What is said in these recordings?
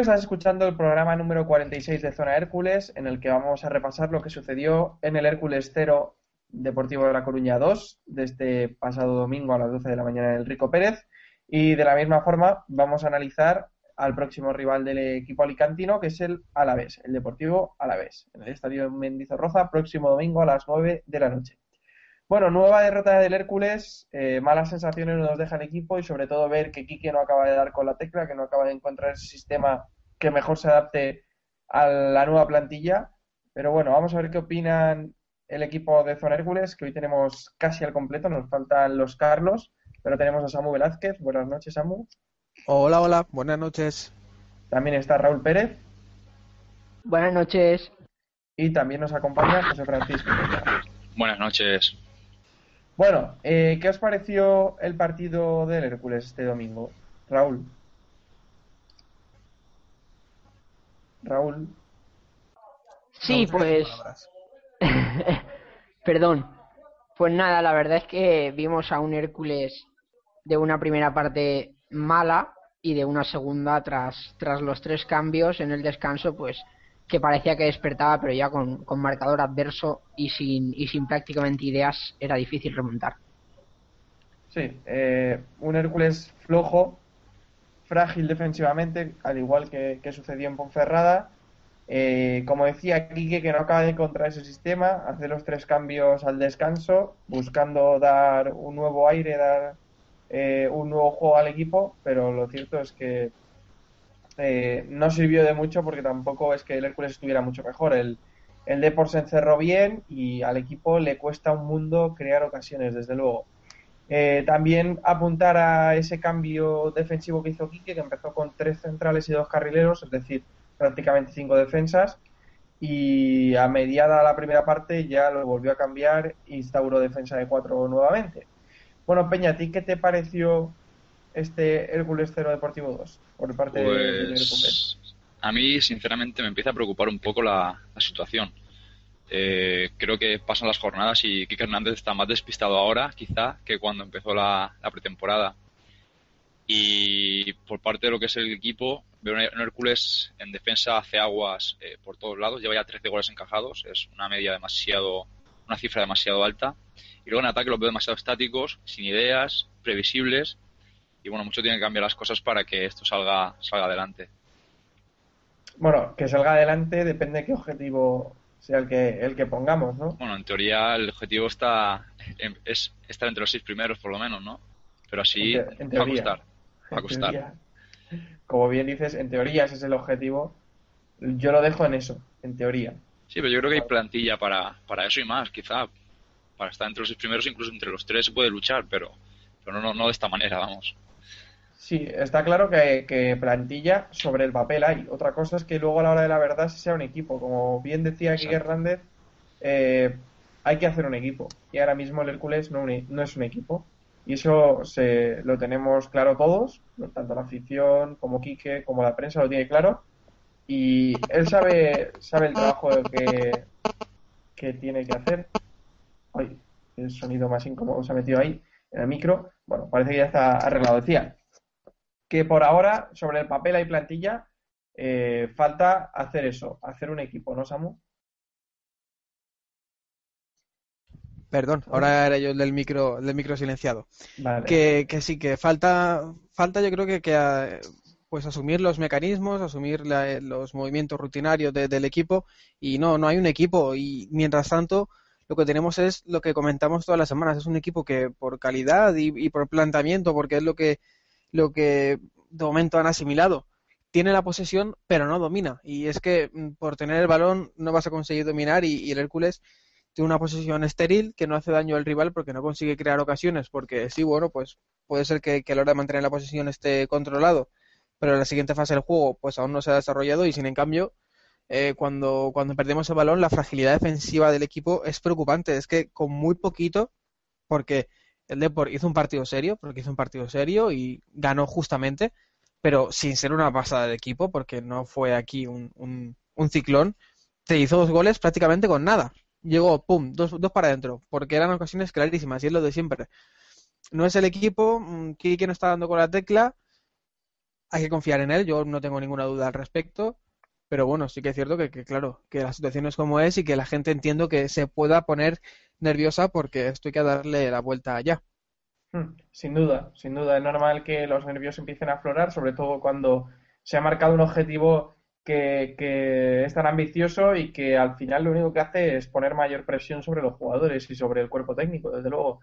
Estás escuchando el programa número 46 de Zona Hércules, en el que vamos a repasar lo que sucedió en el Hércules 0 Deportivo de La Coruña 2, de este pasado domingo a las 12 de la mañana en el Rico Pérez. Y de la misma forma vamos a analizar al próximo rival del equipo alicantino, que es el Alavés, el Deportivo Alavés, en el Estadio Mendizorroza, próximo domingo a las 9 de la noche. Bueno, nueva derrota del Hércules, eh, malas sensaciones nos deja el equipo y sobre todo ver que Quique no acaba de dar con la tecla, que no acaba de encontrar ese sistema que mejor se adapte a la nueva plantilla. Pero bueno, vamos a ver qué opinan el equipo de Zona Hércules, que hoy tenemos casi al completo, nos faltan los Carlos, pero tenemos a Samu Velázquez. Buenas noches, Samu. Hola, hola, buenas noches. También está Raúl Pérez Buenas noches. y también nos acompaña José Francisco. Buenas noches. Bueno, eh, ¿qué os pareció el partido del Hércules este domingo? Raúl. Raúl. Sí, No, pues. Perdón. Pues nada, la verdad es que vimos a un Hércules de una primera parte mala y de una segunda tras, tras los tres cambios en el descanso, pues que parecía que despertaba, pero ya con, con marcador adverso y sin, y sin prácticamente ideas era difícil remontar. Sí, eh, un Hércules flojo, frágil defensivamente, al igual que, que sucedió en Ponferrada. Eh, como decía Quique, que no acaba de encontrar ese sistema, hace los tres cambios al descanso, buscando dar un nuevo aire, dar eh, un nuevo juego al equipo, pero lo cierto es que eh, no sirvió de mucho porque tampoco es que el Hércules estuviera mucho mejor. El, el Depor se encerró bien y al equipo le cuesta un mundo crear ocasiones, desde luego. Eh, también apuntar a ese cambio defensivo que hizo Quique, que empezó con tres centrales y dos carrileros, es decir, prácticamente cinco defensas, y a mediada la primera parte ya lo volvió a cambiar, instauró defensa de cuatro nuevamente. Bueno, Peña, ¿a ti qué te pareció este Hércules 0 Deportivo 2 por parte de- Hércules? Pues a mí, sinceramente, me empieza a preocupar un poco la, la situación. Eh, creo que pasan las jornadas y Kike Hernández está más despistado ahora, quizá, que cuando empezó la, la pretemporada. Y por parte de lo que es el equipo, veo un Hércules en defensa hace aguas eh, por todos lados, lleva ya 13 goles encajados, es una media demasiado, una cifra demasiado alta. Y luego en ataque los veo demasiado estáticos, sin ideas, previsibles. Y bueno, mucho tiene que cambiar las cosas para que esto salga, salga adelante. Bueno, que salga adelante depende de qué objetivo sea el que, el que pongamos, ¿no? Bueno, en teoría el objetivo está en- es estar entre los seis primeros por lo menos, ¿no? Pero así En te- en va a costar. Va a costar. Como bien dices, en teoría ese es el objetivo. Yo lo dejo en eso, en teoría. Sí, pero yo creo que hay plantilla para, para eso y más, quizá. Para estar entre los seis primeros, incluso entre los tres se puede luchar, pero, pero no, no, no de esta manera, vamos. Sí, está claro que, que plantilla sobre el papel hay. Otra cosa es que luego a la hora de la verdad se sea un equipo. Como bien decía Quique Exacto. Hernández, eh, hay que hacer un equipo. Y ahora mismo el Hércules no, un- no es un equipo. Y eso se, lo tenemos claro todos, tanto la afición como Quique, como la prensa lo tiene claro. Y él sabe, sabe el trabajo que, qué tiene que hacer. Ay, el sonido más incómodo se ha metido ahí en el micro. Bueno, parece que ya está arreglado. Decía que por ahora, sobre el papel hay plantilla, eh, falta hacer eso, hacer un equipo, ¿no, Samu? Perdón, ahora era yo el del micro, el del micro silenciado. Vale. Que, que sí, que falta, falta yo creo que, que eh, pues asumir los mecanismos, asumir la- los movimientos rutinarios de- del equipo y no, no hay un equipo y mientras tanto lo que tenemos es lo que comentamos todas las semanas, es un equipo que por calidad y, y por planteamiento, porque es lo que, lo que de momento han asimilado, tiene la posesión pero no domina. Y es que mm, por tener el balón no vas a conseguir dominar y, el Hércules tiene una posesión estéril que no hace daño al rival porque no consigue crear ocasiones, porque sí, bueno, pues puede ser que, que a la hora de mantener la posesión esté controlado, pero en la siguiente fase del juego pues aún no se ha desarrollado y sin en cambio eh, cuando, cuando perdemos el balón la fragilidad defensiva del equipo es preocupante, es que con muy poquito, porque el Depor hizo un partido serio, porque hizo un partido serio y ganó justamente, pero sin ser una pasada de equipo, porque no fue aquí un, un, un ciclón, te hizo dos goles prácticamente con nada llegó, pum, dos, dos para adentro, porque eran ocasiones clarísimas y es lo de siempre. No es el equipo, mm, Quique no está dando con la tecla, hay que confiar en él, yo no tengo ninguna duda al respecto, pero bueno, sí que es cierto que, claro, que la situación es como es y que la gente entiendo que se pueda poner nerviosa porque esto hay que darle la vuelta allá. Hmm, Sin duda, sin duda. Es normal que los nervios empiecen a aflorar, sobre todo cuando se ha marcado un objetivo que, que es tan ambicioso y que al final lo único que hace es poner mayor presión sobre los jugadores y sobre el cuerpo técnico. Desde luego,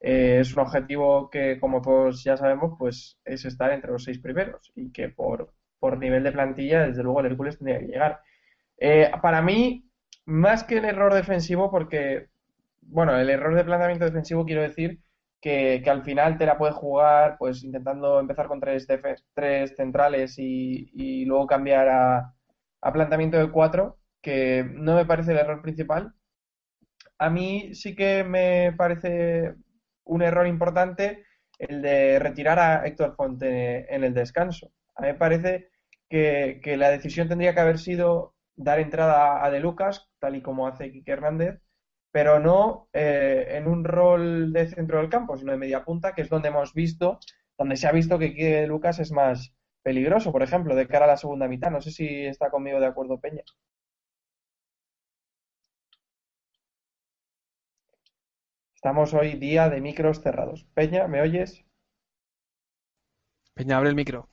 eh, es un objetivo que, como todos ya sabemos, pues es estar entre los seis primeros y que por, por nivel de plantilla, desde luego, el Hércules tendría que llegar. Eh, para mí, más que el error defensivo, porque, bueno, el error de planteamiento defensivo quiero decir que, al final te la puedes jugar pues intentando empezar con tres, tres centrales y, y luego cambiar a, a planteamiento de cuatro, que no me parece el error principal. A mí sí que me parece un error importante el de retirar a Héctor Fonte en el descanso. A mí me parece que, que la decisión tendría que haber sido dar entrada a De Lucas, tal y como hace Quique Hernández, pero no eh, en un rol de centro del campo, sino de media punta, que es donde hemos visto, donde se ha visto que Quique Lucas es más peligroso, por ejemplo, de cara a la segunda mitad. No sé si está conmigo de acuerdo Peña. Estamos hoy día de micros cerrados. Peña, ¿me oyes? Peña, abre el micro.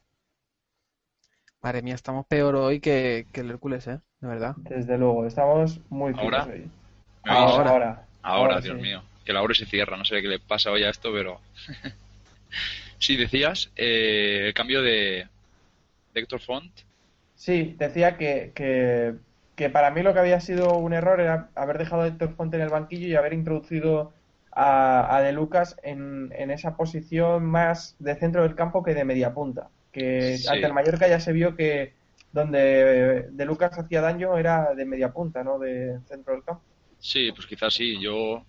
Madre mía, estamos peor hoy que, que el Hércules, ¿eh? De verdad. Desde luego, estamos muy ¿Ahora? hoy. Ahora, ahora. Ahora, Dios sí. mío. Que la hora se cierra, no sé qué le pasa hoy a esto, pero. sí, decías, eh, el cambio de, de Héctor Font. Sí, decía que, que, que para mí lo que había sido un error era haber dejado a Héctor Fonte en el banquillo y haber introducido a, a De Lucas en, en esa posición más de centro del campo que de media punta. Que Sí. ante el Mallorca ya se vio que donde De Lucas hacía daño era de media punta, no de centro del campo. Sí, pues quizás sí. Yo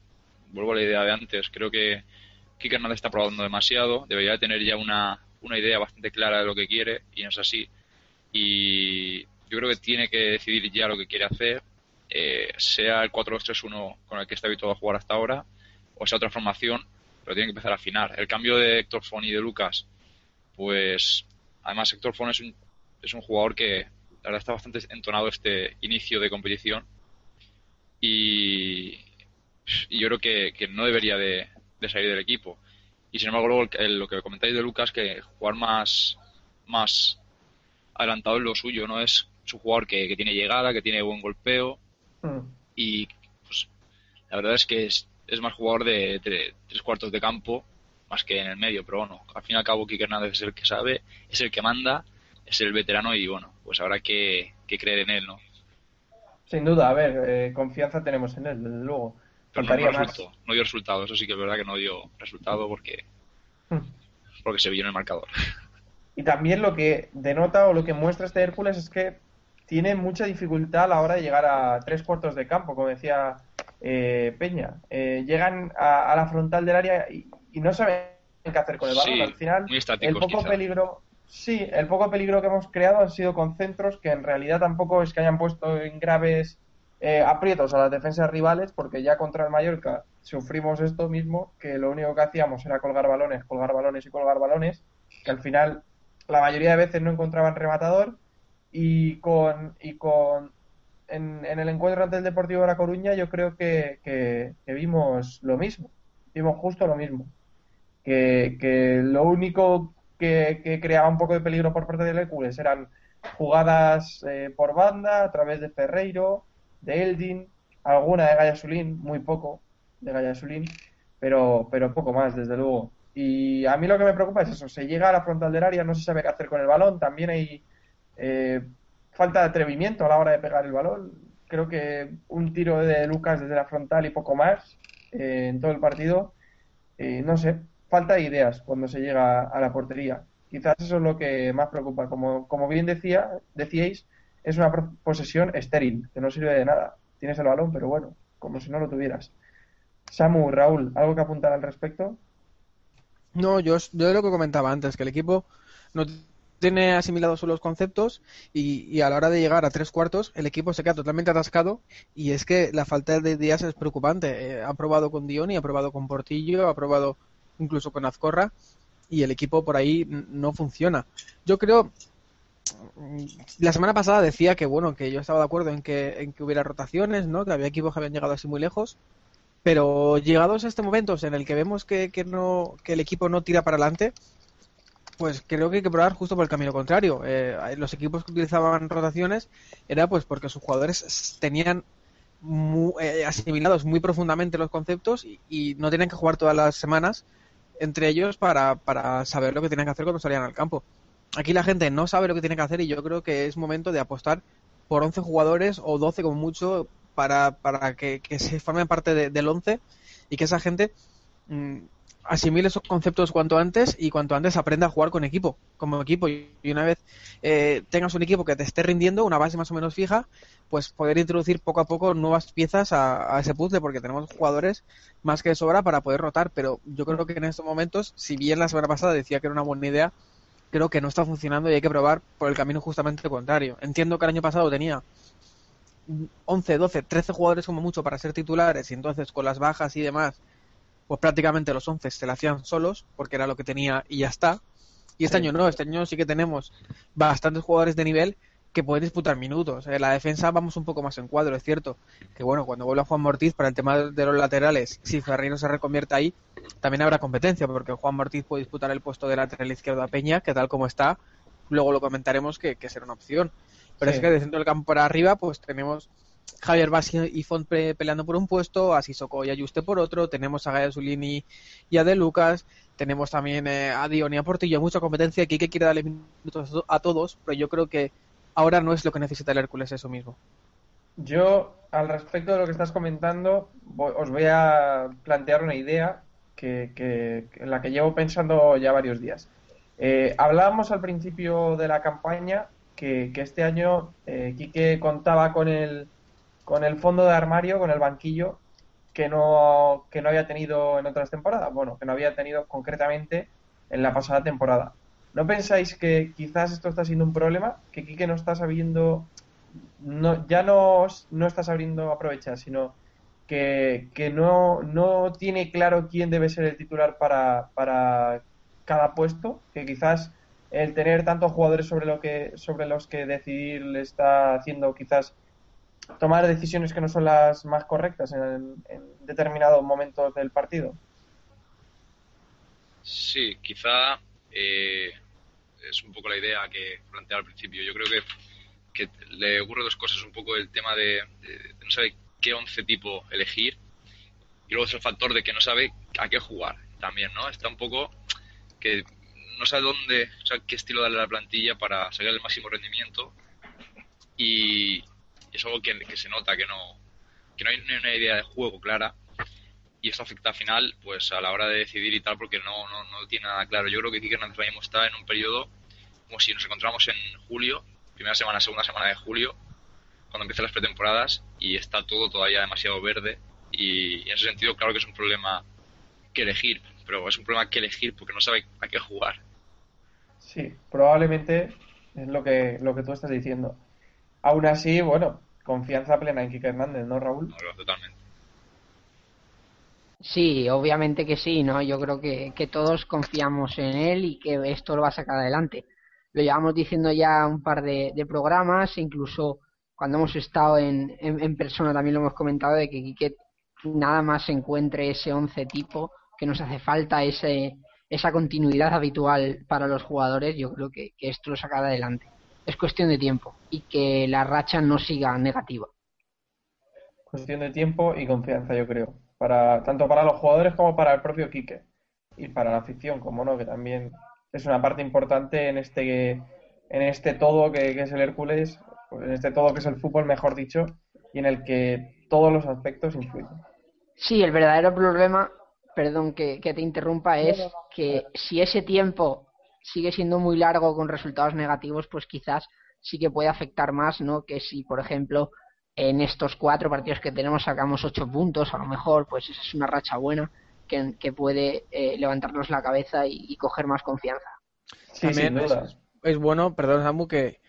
vuelvo a la idea de antes. Creo que Kike Hernández está probando demasiado. Debería de tener ya una, una idea bastante clara de lo que quiere y no es así. Y yo creo que tiene que decidir ya lo que quiere hacer, eh, sea el 4-2-3-1 con el que está habituado a jugar hasta ahora, o sea otra formación, pero tiene que empezar a afinar. El cambio de Héctor Fon y de Lucas, pues además Héctor Fon es un, es un jugador que la verdad está bastante entonado este inicio de competición y, y yo creo que, que no debería de, de salir del equipo. Y sin embargo, luego el- el- lo que comentáis de Lucas, que jugar más, más adelantado en lo suyo, ¿no? Es, es un jugador que, que tiene llegada, que tiene buen golpeo Mm. y pues la verdad es que es, es más jugador de, de tres cuartos de campo más que en el medio, pero bueno, al fin y al cabo Kike Hernández es el que sabe, es el que manda, es el veterano y bueno, pues habrá que, que creer en él, ¿no? Sin duda, a ver, eh, confianza tenemos en él, desde luego. Pero no, no resultó, no dio resultado, eso sí que es verdad que no dio resultado porque, Mm. porque se vio en el marcador. Y también lo que denota o lo que muestra este Hércules es que tiene mucha dificultad a la hora de llegar a tres cuartos de campo, como decía eh, Peña. Eh, llegan a, a la frontal del área y, y no saben qué hacer con el balón. Sí, Al final, muy el poco quizá. peligro, sí, el poco peligro que hemos creado han sido con centros que en realidad tampoco es que hayan puesto en graves eh, aprietos a las defensas rivales, porque ya contra el Mallorca sufrimos esto mismo, que lo único que hacíamos era colgar balones, colgar balones y colgar balones, que al final la mayoría de veces no encontraban rematador y con y con en, en el encuentro ante el Deportivo de La Coruña yo creo que, que- vimos lo mismo, vimos justo lo mismo, que, que lo único que, que creaba un poco de peligro por parte del Hércules eran jugadas eh, por banda a través de Ferreiro, de Eldin, alguna de Gallasulín, muy poco de Gallasulín, pero, pero poco más, desde luego. Y a mí lo que me preocupa es eso, se llega a la frontal del área, no se sabe qué hacer con el balón, también hay eh, falta de atrevimiento a la hora de pegar el balón. Creo que un tiro de Lucas desde la frontal y poco más eh, en todo el partido, eh, no sé, falta de ideas cuando se llega a la portería. Quizás eso es lo que más preocupa. Como, como bien decía, decíais, es una posesión estéril, que no sirve de nada. Tienes el balón, pero bueno, como si no lo tuvieras. Samu, Raúl, ¿algo que apuntar al respecto? No, yo, yo lo que comentaba antes, que el equipo no tiene asimilados los conceptos y, y a la hora de llegar a tres cuartos el equipo se queda totalmente atascado y es que la falta de días es preocupante. Eh, ha probado con Dioni, ha probado con Portillo, ha probado incluso con Azcorra y el equipo por ahí no funciona. Yo creo, mm, la semana pasada decía que bueno, que yo estaba de acuerdo en que, en que hubiera rotaciones, ¿no? Que había equipos que habían llegado así muy lejos. Pero llegados a este momento en el que vemos que, que no, que el equipo no tira para adelante, pues creo que hay que probar justo por el camino contrario. Eh, los equipos que utilizaban rotaciones era pues porque sus jugadores tenían mu- eh, asimilados muy profundamente los conceptos y, no tenían que jugar todas las semanas entre ellos para, para saber lo que tenían que hacer cuando salían al campo. Aquí la gente no sabe lo que tiene que hacer y yo creo que es momento de apostar por 11 jugadores o 12 como mucho para, para que, que se formen parte de- del 11 y que esa gente mm, asimile esos conceptos cuanto antes y cuanto antes aprenda a jugar con equipo, como equipo. Y una vez eh, tengas un equipo que te esté rindiendo, una base más o menos fija, pues poder introducir poco a poco nuevas piezas a, a ese puzzle, porque tenemos jugadores más que de sobra para poder rotar. Pero yo creo que en estos momentos, si bien la semana pasada decía que era una buena idea, creo que no está funcionando y hay que probar por el camino justamente contrario. Entiendo que el año pasado tenía 11, 12, 13 jugadores como mucho para ser titulares y entonces con las bajas y demás, pues prácticamente los 11 se la hacían solos porque era lo que tenía y ya está. Y este Sí. año no, este año sí que tenemos bastantes jugadores de nivel que pueden disputar minutos. En la defensa vamos un poco más en cuadro, es cierto. Que bueno, cuando vuelva Juan Mortiz para el tema de los laterales, si Ferreiro se reconvierte ahí, también habrá competencia, porque Juan Mortiz puede disputar el puesto de lateral izquierdo a Peña, que tal como está, luego lo comentaremos que, que será una opción. Pero Sí. es que de centro del campo para arriba, pues tenemos Javier Bassi y Font pe- peleando por un puesto, a Sissoko y Ayuste por otro, tenemos a Gaia Zulini y a De Lucas, tenemos también eh, a Dion y a Portillo, mucha competencia, aquí que quiere darle minutos a to- a todos, pero yo creo que ahora no es lo que necesita el Hércules eso mismo. Yo, al respecto de lo que estás comentando, vo- os voy a plantear una idea que, que- en la que llevo pensando ya varios días. Eh, hablábamos al principio de la campaña que, que este año eh, Quique contaba con el, con el fondo de armario, con el banquillo, que no, que no había tenido en otras temporadas. Bueno, que no había tenido concretamente en la pasada temporada. ¿No pensáis que quizás esto está siendo un problema? Que Quique no está sabiendo no, ya no, no está sabiendo aprovechar, sino que, que no, no tiene claro quién debe ser el titular para, para cada puesto, que quizás el tener tantos jugadores sobre, lo que, sobre los que decidir le está haciendo quizás tomar decisiones que no son las más correctas en, en determinados momentos del partido. Sí, quizá eh, es un poco la idea que planteaba al principio. Yo creo que, que le ocurre dos cosas. Un poco el tema de, de- de no sabe qué once tipo elegir y luego es el factor de que no sabe a qué jugar también, ¿no? Está un poco que no sabe dónde, o sea, qué estilo darle a la plantilla para sacar el máximo rendimiento y es algo que, se nota, que no, que no hay una idea de juego clara y esto afecta al final pues a la hora de decidir y tal porque no, no, no tiene nada claro. Yo creo que Kike Hernández mismo está en un periodo como si nos encontramos en julio, primera semana, segunda semana de julio, cuando empiezan las pretemporadas y está todo todavía demasiado verde y en ese sentido claro que es un problema que elegir, pero es un problema que elegir porque no sabe a qué jugar. Sí, probablemente es lo que, lo que tú estás diciendo. Aún así, bueno, confianza plena en Quique Hernández, ¿no, Raúl? No, totalmente. Sí, obviamente que sí, ¿no? Yo creo que, que todos confiamos en él y que esto lo va a sacar adelante. Lo llevamos diciendo ya un par de, de programas, incluso cuando hemos estado en, en, en persona también lo hemos comentado de que Quique nada más encuentre ese once tipo que nos hace falta, ese, esa continuidad habitual para los jugadores, yo creo que, que esto lo sacará adelante. Es cuestión de tiempo y que la racha no siga negativa. Cuestión de tiempo y confianza, yo creo. Para, tanto para los jugadores como para el propio Quique. Y para la afición, como no, que también es una parte importante en este, en este todo que, que es el Hércules, en este todo que es el fútbol, mejor dicho, y en el que todos los aspectos influyen. Sí, el verdadero problema, perdón que, que te interrumpa, es que si ese tiempo sigue siendo muy largo con resultados negativos, pues quizás sí que puede afectar más, ¿no? Que si, por ejemplo, en estos cuatro partidos que tenemos sacamos ocho puntos, a lo mejor, pues esa es una racha buena que, que puede eh, levantarnos la cabeza y, y coger más confianza. Sí, También sin es, duda. es bueno, perdón Samu, que,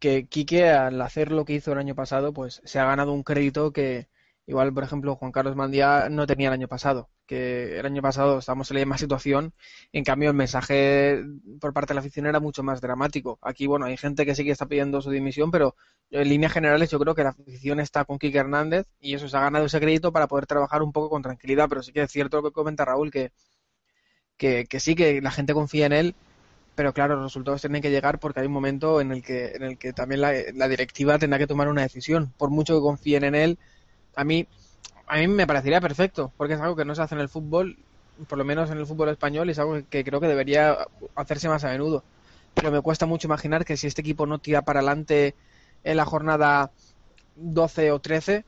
que Quique al hacer lo que hizo el año pasado, pues se ha ganado un crédito que igual, por ejemplo, Juan Carlos Mandía no tenía el año pasado, que el año pasado estábamos en la misma situación, en cambio el mensaje por parte de la afición era mucho más dramático. Aquí, bueno, hay gente que sí que está pidiendo su dimisión, pero en líneas generales yo creo que la afición está con Quique Hernández y eso se ha ganado ese crédito para poder trabajar un poco con tranquilidad, pero sí que es cierto lo que comenta Raúl, que, que, sí, que la gente confía en él, pero claro, los resultados tienen que llegar porque hay un momento en el que, en el que también la, la directiva tendrá que tomar una decisión. Por mucho que confíen en él, a mí, a mí me parecería perfecto, porque es algo que no se hace en el fútbol, por lo menos en el fútbol español, y es algo que creo que debería hacerse más a menudo. Pero me cuesta mucho imaginar que si este equipo no tira para adelante en la jornada 12 o 13,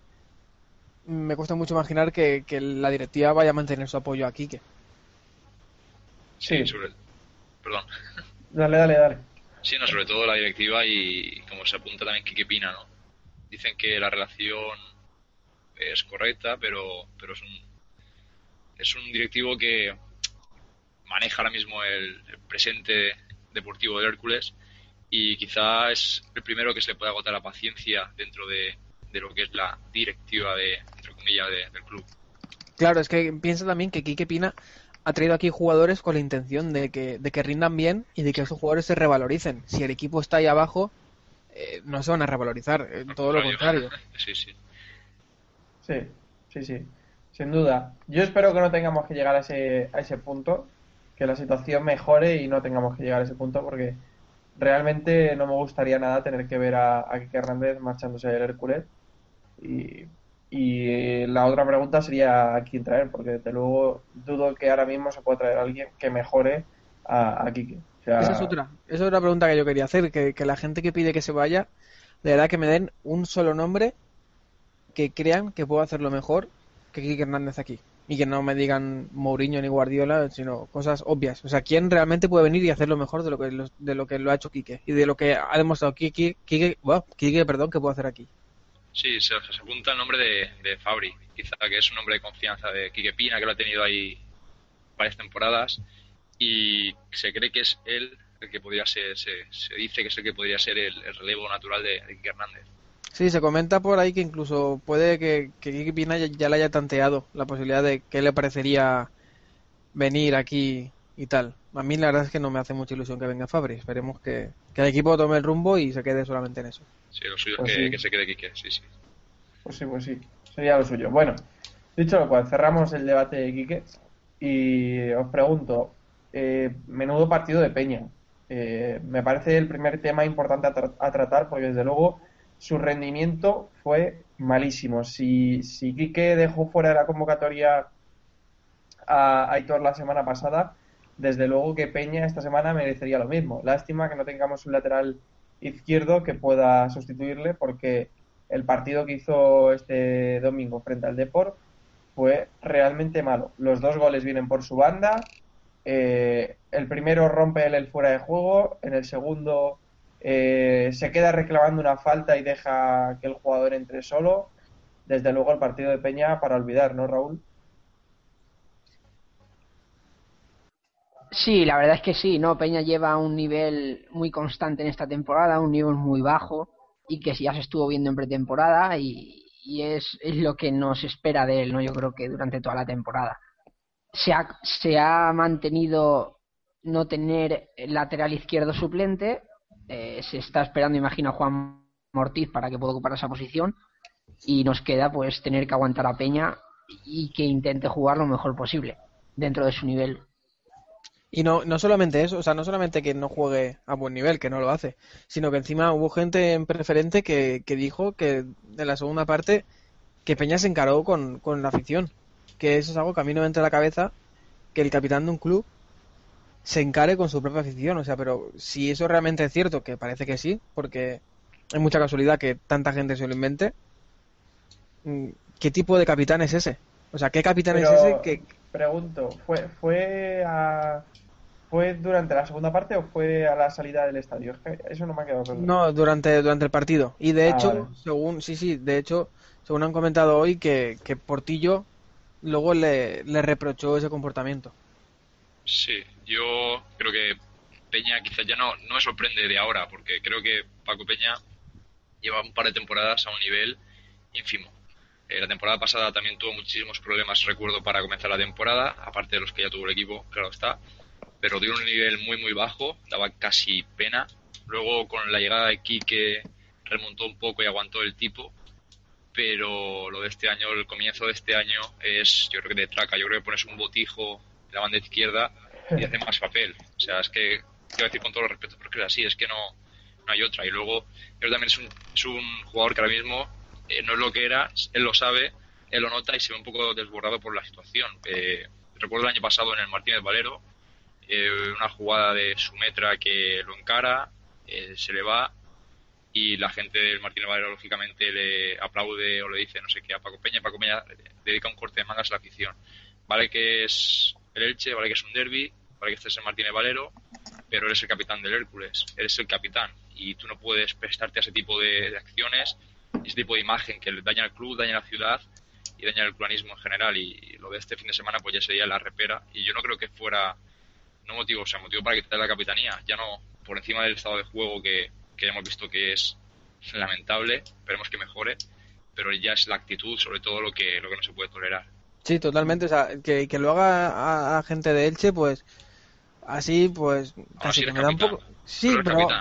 me cuesta mucho imaginar que, que la directiva vaya a mantener su apoyo a Quique. Sí. sobre, perdón. Dale, dale, dale. Sí, no, sobre todo la directiva y como se apunta también Quique Pina, ¿no? Dicen que la relación es correcta, pero, pero es un es un directivo que maneja ahora mismo el, el presente deportivo del Hércules y quizá es el primero que se le puede agotar la paciencia dentro de, de lo que es la directiva de, entre comillas, de- del club. Claro, es que piensa también que Quique Pina ha traído aquí jugadores con la intención de que, de que rindan bien y de que esos jugadores se revaloricen. Si el equipo está ahí abajo, eh, no se van a revalorizar, eh, todo lo contrario. Sí, sí. Sí, sí, sí. Sin duda. Yo espero que no tengamos que llegar a ese, a ese punto, que la situación mejore y no tengamos que llegar a ese punto, porque realmente no me gustaría nada tener que ver a, a Hernández marchándose del Hércules. Y, y la otra pregunta sería a quién traer, porque desde luego dudo que ahora mismo se pueda traer a alguien que mejore a, a Quique. O sea, Esa es otra, esa es otra pregunta que yo quería hacer, que, que la gente que pide que se vaya, de verdad que me den un solo nombre que crean que puedo hacerlo mejor que Quique Hernández aquí. Y que no me digan Mourinho ni Guardiola, sino cosas obvias. O sea, ¿quién realmente puede venir y hacerlo mejor de lo que lo, de lo que lo ha hecho Quique? Y de lo que ha demostrado Quique, Quique, Quique, perdón, que puedo hacer aquí. Sí, se, apunta el nombre de, de Fabri, quizá que es un nombre de confianza de Quique Pina, que lo ha tenido ahí varias temporadas, y se cree que es él el que podría ser, se, se dice que es el que podría ser el, el relevo natural de, de Hernández. Sí, se comenta por ahí que incluso puede que, que Quique Pina ya, ya le haya tanteado la posibilidad de que le parecería venir aquí y tal. A mí la verdad es que no me hace mucha ilusión que venga Fabri. Esperemos que, que el equipo tome el rumbo y se quede solamente en eso. Sí, lo suyo Pues es que, sí. que se quede Quique, sí, sí. Pues sí, pues sí. Sería lo suyo. Bueno, dicho lo cual, cerramos el debate de Quique y os pregunto, eh, menudo partido de Peña. Eh, me parece el primer tema importante a, tra- a tratar porque desde luego su rendimiento fue malísimo. Si, Quique dejó fuera de la convocatoria a Aitor la semana pasada, desde luego que Peña esta semana merecería lo mismo. Lástima que no tengamos un lateral izquierdo que pueda sustituirle porque el partido que hizo este domingo frente al Deport fue realmente malo. Los dos goles vienen por su banda. eh, el primero rompe el fuera de juego. En el segundo eh, se queda reclamando una falta y deja que el jugador entre solo. Desde luego el partido de Peña para olvidar, ¿no, Raúl? Sí, la verdad es que sí, ¿no? Peña lleva un nivel muy constante en esta temporada, un nivel muy bajo. y que ya se estuvo viendo en pretemporada y, y es, es lo que nos espera de él, ¿no? Yo creo que durante toda la temporada. Se ha, se ha mantenido no tener lateral izquierdo suplente, eh, se está esperando, imagino, a Juan Mortiz para que pueda ocupar esa posición y nos queda pues tener que aguantar a Peña y que intente jugar lo mejor posible dentro de su nivel. Y no, no solamente eso, o sea, no solamente que no juegue a buen nivel, que no lo hace, sino que encima hubo gente en preferente que, que dijo que en la segunda parte que Peña se encaró con, con la afición. Que eso es algo que a mí no me entra la cabeza, que el capitán de un club se encare con su propia afición. O sea, pero si eso realmente es cierto, que parece que sí, porque hay mucha casualidad que tanta gente se lo invente, mm, ¿qué tipo de capitán es ese? O sea, ¿qué capitán Pero, es ese que, Pregunto, ¿fue, fue, a- ¿fue durante la segunda parte o fue a la salida del estadio? Es que eso no me ha quedado claro. No, durante, durante el partido. Y de Ah, hecho, vale. según, sí, sí, de hecho, según han comentado hoy, que, que Portillo luego le, le reprochó ese comportamiento. Sí, yo creo que Peña quizás ya no, no me sorprende de ahora, porque creo que Paco Peña lleva un par de temporadas a un nivel ínfimo. Eh, la temporada pasada también tuvo muchísimos problemas, recuerdo, para comenzar la temporada, aparte de los que ya tuvo el equipo, claro está, pero dio un nivel muy, muy bajo, daba casi pena. Luego, con la llegada de Quique, remontó un poco y aguantó el tipo, pero lo de este año, el comienzo de este año, es, yo creo que de traca, yo creo que pones un botijo en la banda izquierda y hace más papel. O sea, es que, quiero decir con todo los respeto, pero es así, es que no, no hay otra. Y luego, él también es un, es un jugador que ahora mismo eh, no es lo que era, él lo sabe, él lo nota y se ve un poco desbordado por la situación. Eh, recuerdo el año pasado en el Martínez Valero, eh, una jugada de su metra que lo encara, eh, se le va y la gente del Martínez Valero lógicamente le aplaude o le dice no sé qué a Paco Peña Paco Peña dedica un corte de mangas a la afición. Vale que es el Elche, vale que es un derby, vale que este es el Martínez Valero, pero eres el capitán del Hércules, eres el capitán. Y tú no puedes prestarte a ese tipo de, de acciones, ese tipo de imagen que daña al club, daña a la ciudad y daña el planismo en general. Y, lo de este fin de semana pues ya sería la repera. Y yo no creo que fuera no motivo, o sea, motivo para quitar la capitanía, ya no por encima del estado de juego que, que hemos visto que es lamentable, esperemos que mejore, pero ya es la actitud sobre todo lo que, lo que no se puede tolerar. Sí, totalmente. O sea, que, que lo haga a, a gente de Elche, pues así, pues casi sí que me da un poco. Sí, Pero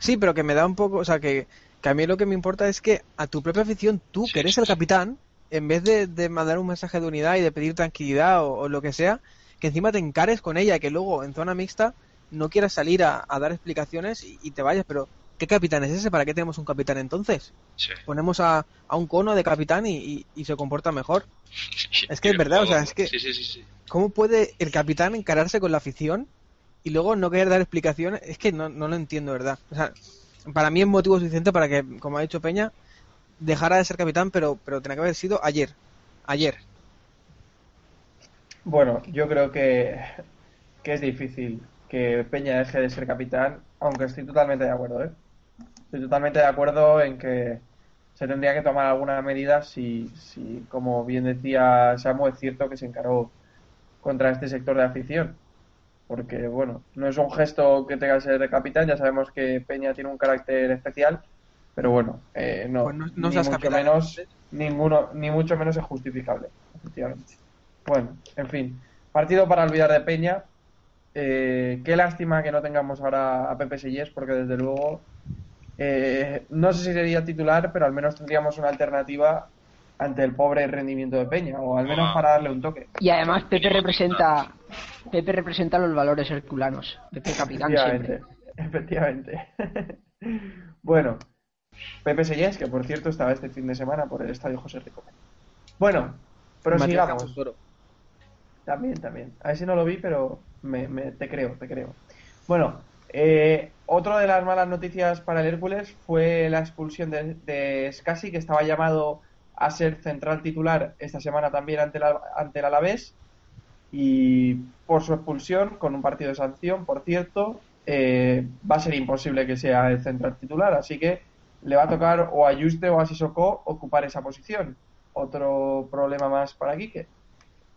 sí, pero que me da un poco, o sea, que, que a mí lo que me importa es que a tu propia afición, tú Sí, que eres sí, el capitán, en vez de, de mandar un mensaje de unidad y de pedir tranquilidad o, o lo que sea, que encima te encares con ella, que luego en zona mixta no quieras salir a, a dar explicaciones y, y te vayas, pero ¿qué capitán es ese? ¿Para qué tenemos un capitán entonces? Sí. Ponemos a, a un cono de capitán y, y- y se comporta mejor. Es que es verdad, o sea, es que- Sí, sí, sí, sí. ¿Cómo puede el capitán encararse con la afición y luego no querer dar explicaciones? Es que no, no lo entiendo, ¿verdad? O sea, para mí es motivo suficiente para que, como ha dicho Peña, dejara de ser capitán, pero, pero tenía que haber sido ayer. Ayer. Bueno, yo creo que, que es difícil que Peña deje de ser capitán, aunque estoy totalmente de acuerdo, ¿eh? Estoy totalmente de acuerdo en que se tendría que tomar alguna medida si, si, como bien decía Samu, es cierto que se encaró contra este sector de afición. Porque, bueno, no es un gesto que tenga que ser de capitán, ya sabemos que Peña tiene un carácter especial, pero bueno, eh, no, Pues no- no ni mucho capitán, menos, ninguno, ni mucho menos es justificable, efectivamente. Bueno, en fin, partido para olvidar de Peña. Eh, qué lástima que no tengamos ahora a Pepe Sellés, porque desde luego eh, no sé si sería titular, pero al menos tendríamos una alternativa ante el pobre rendimiento de Peña, o al menos Ah. para darle un toque. Y además Pepe representa Pepe representa los valores herculanos. Pepe capitán siempre. Efectivamente, efectivamente. bueno, Pepe Sellés, que por cierto estaba este fin de semana por el estadio José Rico. Bueno, prosigamos. También, también. A ese no lo vi, pero me, me- te creo, te creo. Bueno, eh, otro de las malas noticias para el Hércules fue la expulsión de, de Scassi, que estaba llamado a ser central titular esta semana también ante el, Alavés. Y por su expulsión, con un partido de sanción, por cierto, eh, va a ser imposible que sea el central titular. Así que le va a tocar o a Juste o a Sissoko ocupar esa posición. Otro problema más para Quique.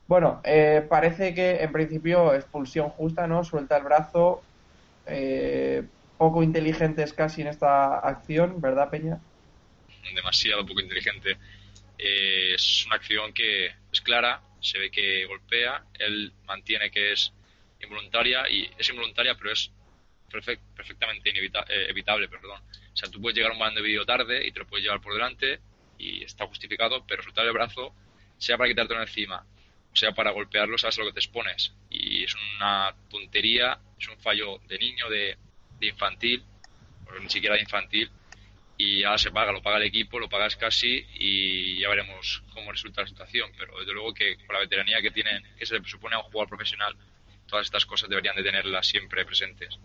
Bueno, eh, parece que en principio expulsión justa, ¿no? Suelta el brazo, eh, poco inteligentes casi en esta acción, ¿verdad, Peña? demasiado poco inteligente. Eh, es una acción que es clara, se ve que golpea, él mantiene que es involuntaria y es involuntaria, pero es perfec- perfectamente inevita- eh, evitable. Perdón. O sea, tú puedes llegar a un balón de vídeo tarde y te lo puedes llevar por delante y está justificado, pero soltar el brazo, sea para quitártelo encima, o sea para golpearlo, sabes a lo que te expones. Y es una tontería, es un fallo de niño, de, de infantil, o ni siquiera de infantil, y ahora se paga, lo paga el equipo, lo pagas casi y ya veremos cómo resulta la situación. Pero desde luego que con la veteranía que tienen, que se le supone a un jugador profesional, todas estas cosas deberían de tenerlas siempre presentes.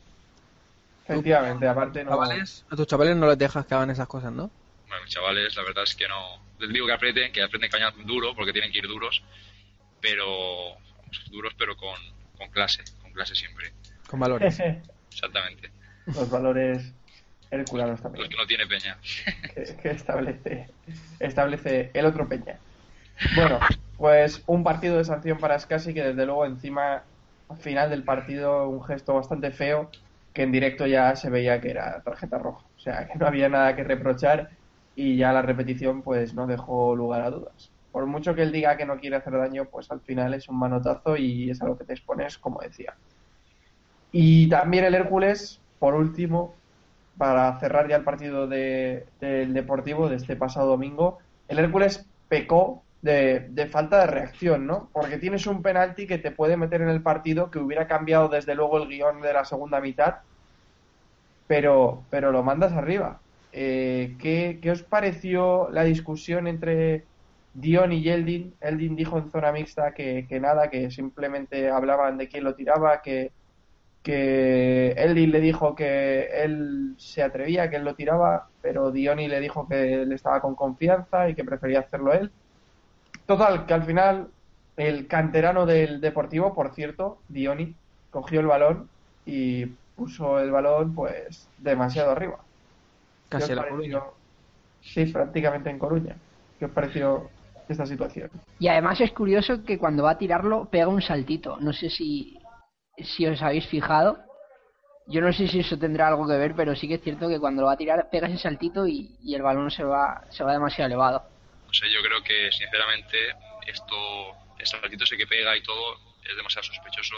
Efectivamente, aparte no... Chavales, a tus chavales no les dejas que hagan esas cosas, ¿no? Bueno, mis chavales, la verdad es que no. Les digo que aprieten, que aprieten caña duro, porque tienen que ir duros, pero. vamos, duros, pero con, con clase, con clase siempre. Con valores. Exactamente. Los valores herculanos Los también. que no tiene peña. que, que establece, establece el otro Peña. Bueno, pues un partido de sanción para Scassi que desde luego encima al final del partido un gesto bastante feo que en directo ya se veía que era tarjeta roja. O sea, que no había nada que reprochar y ya la repetición pues no dejó lugar a dudas. Por mucho que él diga que no quiere hacer daño, pues al final es un manotazo y es a lo que te expones, como decía. Y también el Hércules, por último, para cerrar ya el partido de- del Deportivo de este pasado domingo, el Hércules pecó de, falta de reacción, ¿no? Porque tienes un penalti que te puede meter en el partido, que hubiera cambiado desde luego el guion de la segunda mitad, pero, pero lo mandas arriba. Eh, ¿qué, qué os pareció la discusión entre Dion y Yeldin? Eldin dijo en zona mixta que, que nada, que simplemente hablaban de quién lo tiraba, que, que Eldin le dijo que él se atrevía, que él lo tiraba, pero Dioni le dijo que él estaba con confianza y que prefería hacerlo él. Total, que al final el canterano del Deportivo, por cierto, Dioni, cogió el balón y puso el balón pues demasiado arriba. ¿Qué Casi la pareció? Coruña. Sí, prácticamente en Coruña. ¿Qué os pareció esta situación? Y además es curioso que cuando va a tirarlo pega un saltito. No sé si, si os habéis fijado. Yo no sé si eso tendrá algo que ver, pero sí que es cierto que cuando lo va a tirar pega ese saltito y, y el balón se va, se va demasiado elevado. No sé, yo creo que sinceramente esto, el saltito ese que pega y todo es demasiado sospechoso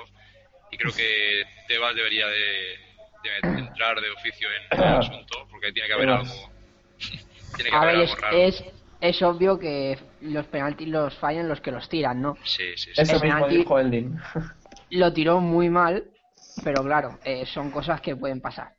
y creo que Tebas debería de, de entrar de oficio en el asunto porque tiene que haber algo, tiene que A haber ver, algo es, raro. es, es obvio que los penaltis los fallan los que los tiran, ¿no? Sí, sí, sí. Eso El mismo penalti- dijo Eldin. Lo tiró muy mal, pero claro, eh, son cosas que pueden pasar.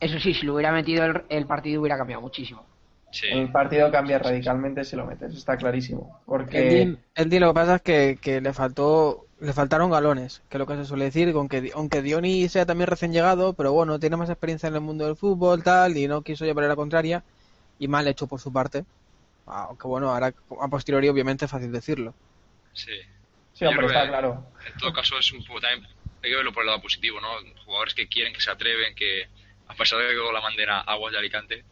Eso sí, si lo hubiera metido el, el partido hubiera cambiado muchísimo. Sí. El partido cambia radicalmente si lo metes, está clarísimo. Porque Eldin, Eldin lo que pasa es que, que le faltó le faltaron galones, que es lo que se suele decir, con que, aunque Dioni sea también recién llegado, pero bueno, tiene más experiencia en el mundo del fútbol, tal, y no quiso llevarle la contraria, y mal hecho por su parte. Aunque bueno, ahora a posteriori obviamente es fácil decirlo. sí. Sí, Yo hombre, está que- claro. En todo caso, es un poco también hay que verlo por el lado positivo, ¿no? Jugadores que quieren, que se atreven, que a pesar de que luego la manden a aguas de Alicante,